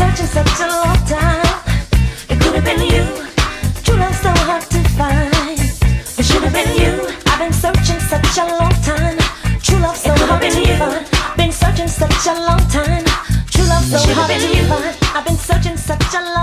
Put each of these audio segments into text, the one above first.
searching such a long time. It could have been you. True love's so hard to find. It should have been you. I've been searching such a long time. True love's so hard to find. Been searching such a long time. True love's so hard to find. I've been searching such a long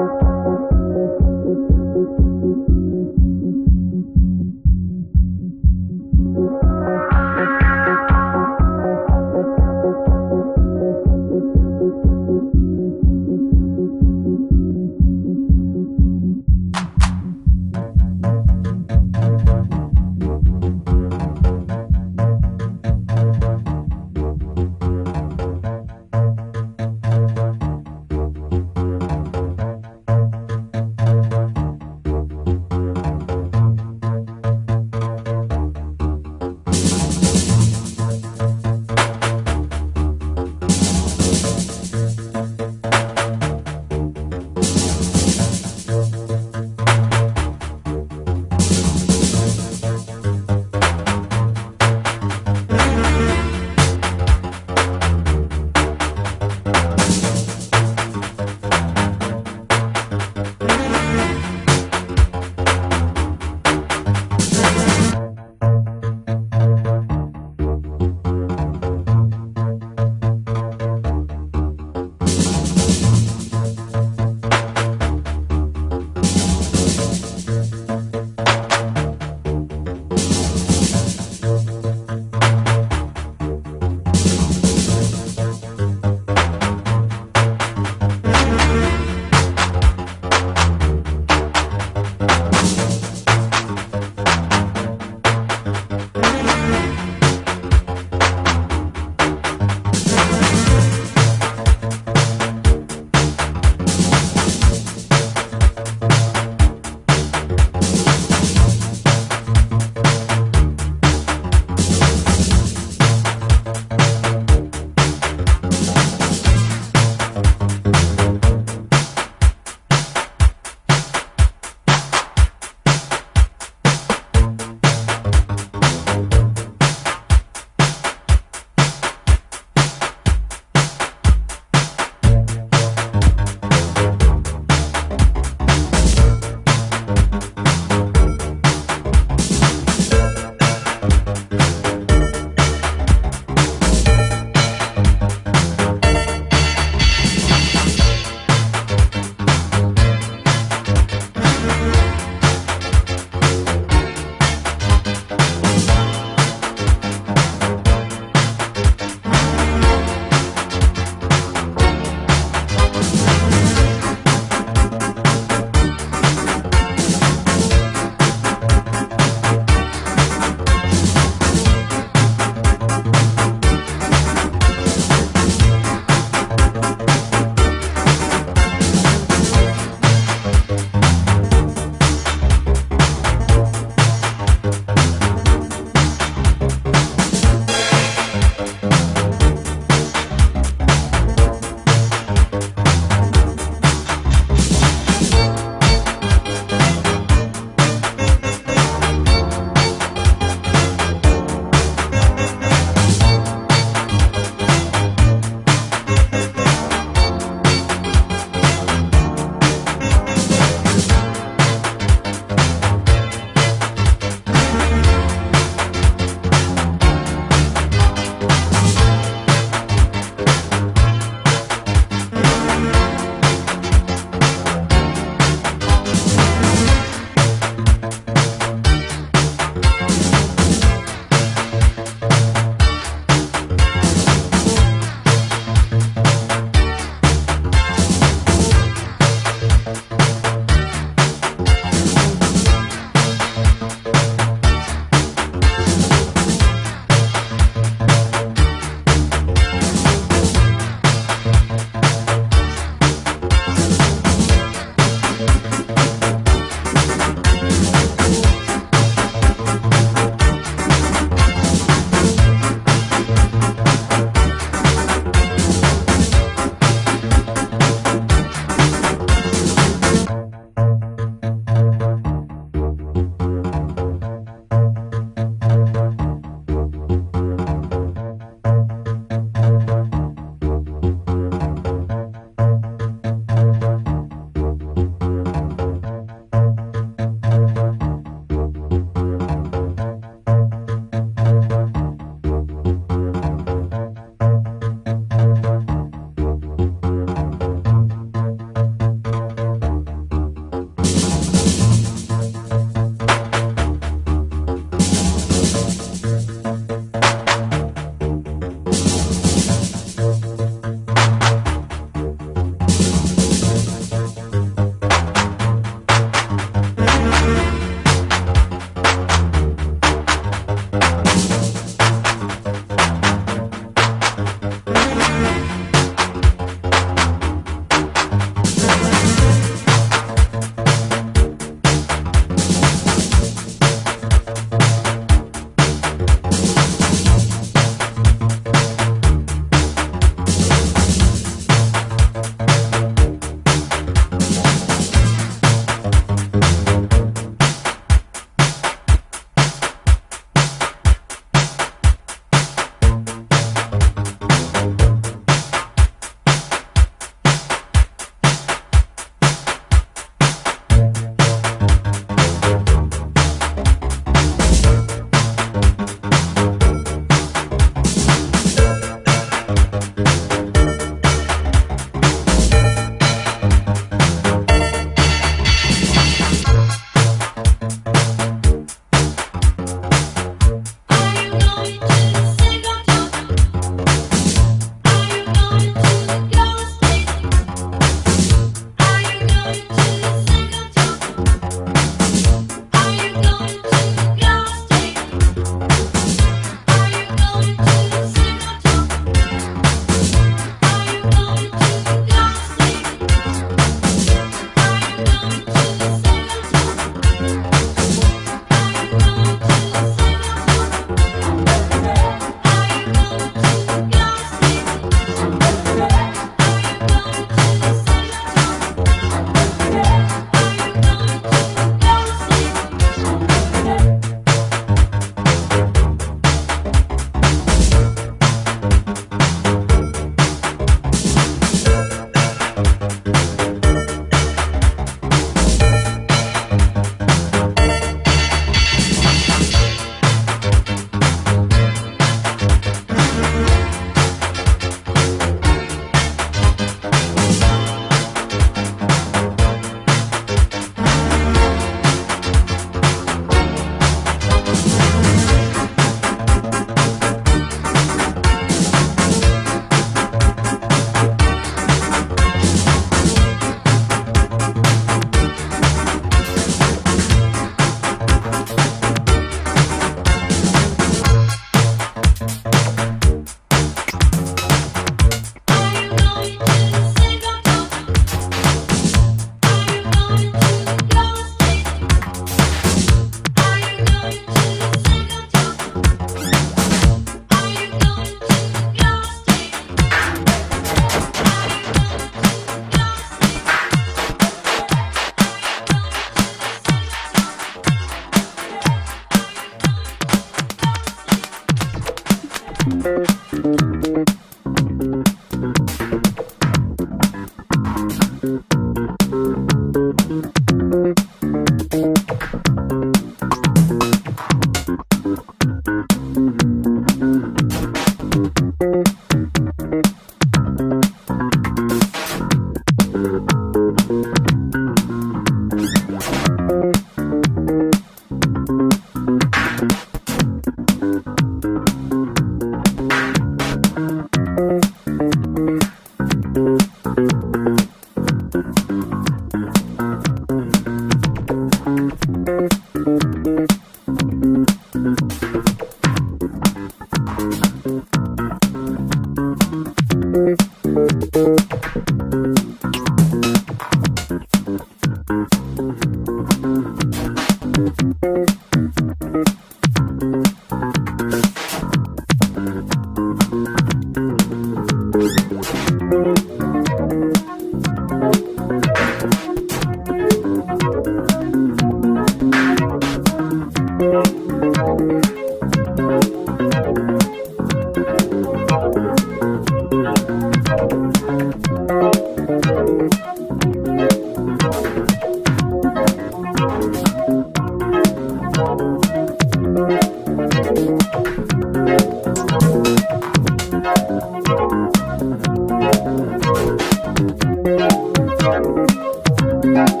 you